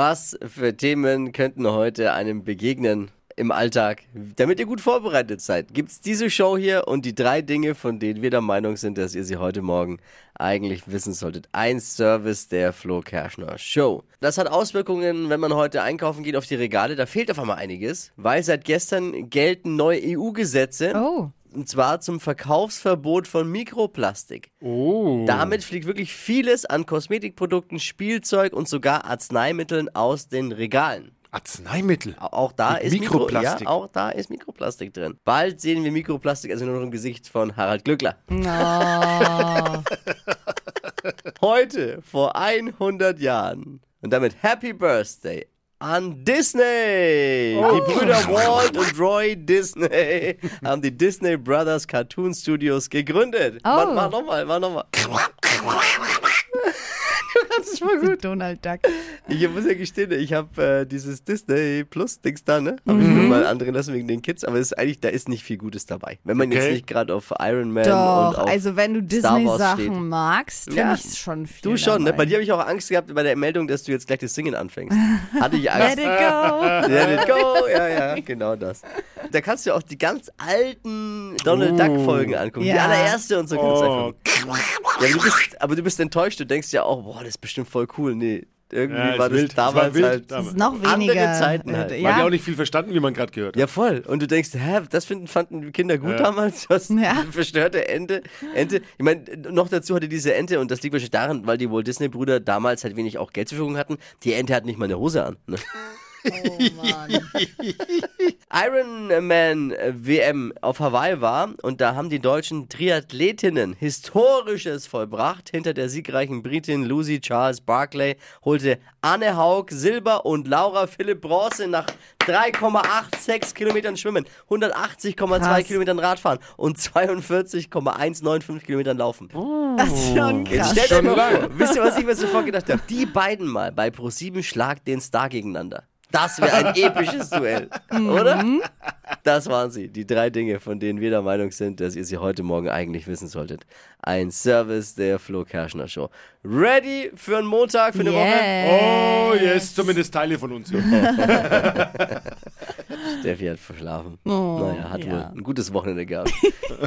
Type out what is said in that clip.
Was für Themen könnten heute einem begegnen im Alltag, damit ihr gut vorbereitet seid? Gibt es diese Show hier und die drei Dinge, von denen wir der Meinung sind, dass ihr sie heute Morgen eigentlich wissen solltet. Ein Service der Flo Kerschner Show. Das hat Auswirkungen, wenn man heute einkaufen geht auf die Regale. Da fehlt auf einmal einiges, weil seit gestern gelten neue EU-Gesetze. Oh. Und zwar zum Verkaufsverbot von Mikroplastik. Oh. Damit fliegt wirklich vieles an Kosmetikprodukten, Spielzeug und sogar Arzneimitteln aus den Regalen. Arzneimittel. Auch da Mit ist Mikroplastik. Mikro, ja, auch da ist Mikroplastik drin. Bald sehen wir Mikroplastik also nur noch im Gesicht von Harald Glückler. Oh. Heute vor 100 Jahren und damit Happy Birthday an Disney. Die Brüder Walt und Roy Disney haben die Disney Brothers Cartoon Studios gegründet. Oh. Mach, mach nochmal, mach nochmal. Kannst es voll gut. Donald Duck. Ich muss ja gestehen, ich habe äh, dieses Disney Plus Dings da, ne? Habe ich mir mal andrehen lassen wegen den Kids, aber es ist eigentlich, da ist nicht viel Gutes dabei. Wenn man jetzt Okay. nicht gerade auf Iron Man Doch, und auf also wenn du steht. Disney-Sachen magst, finde Ja. ich schon viel. Du schon, ne? dabei. Bei dir habe ich auch Angst gehabt bei der Meldung, dass du jetzt gleich das Singen anfängst. Hatte ich Angst. Let it go. Let it go. Ja, ja, genau das. Da kannst du auch die ganz alten Donald Duck Folgen angucken. Die Ja. allererste und so kannst du Oh, angucken. Ja, aber, du bist, aber du bist enttäuscht. Du denkst ja auch, boah, das ist bestimmt voll cool. Nee, irgendwie Ja, war das wild. War damals wild halt. Das ist noch Andere weniger. Zeiten halt. äh, Man hat ja auch Ja. nicht viel verstanden, wie man gerade gehört hat. Ja, voll. Und du denkst, hä, das finden, fanden die Kinder gut Ja. damals? Das Ja. verstörte Ente. Ente. Ich meine, noch dazu hatte diese Ente, und das liegt wahrscheinlich daran, weil die Walt Disney-Brüder damals halt wenig auch Geld zur Verfügung hatten. Die Ente hat nicht mal eine Hose an. Ne? Oh Mann. Ironman äh, WM auf Hawaii war und da haben die deutschen Triathletinnen Historisches vollbracht. Hinter der siegreichen Britin Lucy Charles Barclay holte Anne Haug Silber und Laura Philipp Bronze nach 3,86 Kilometern Schwimmen, 180,2 Krass. Kilometern Radfahren und 42,195 Kilometern Laufen. Das ist schon Jetzt krass. stellt euch mal vor, wisst ihr, was ich mir sofort gedacht habe? Die beiden mal bei Pro7 Schlag den Star gegeneinander. Das wäre ein episches Duell, oder? Das waren sie, die drei Dinge, von denen wir der Meinung sind, dass ihr sie heute Morgen eigentlich wissen solltet. Ein Service der Flo Kerschner Show. Ready für einen Montag, für eine Woche? Oh, yes, zumindest Teile von uns. Steffi hat verschlafen. Oh, naja, hat ja. wohl ein gutes Wochenende gehabt.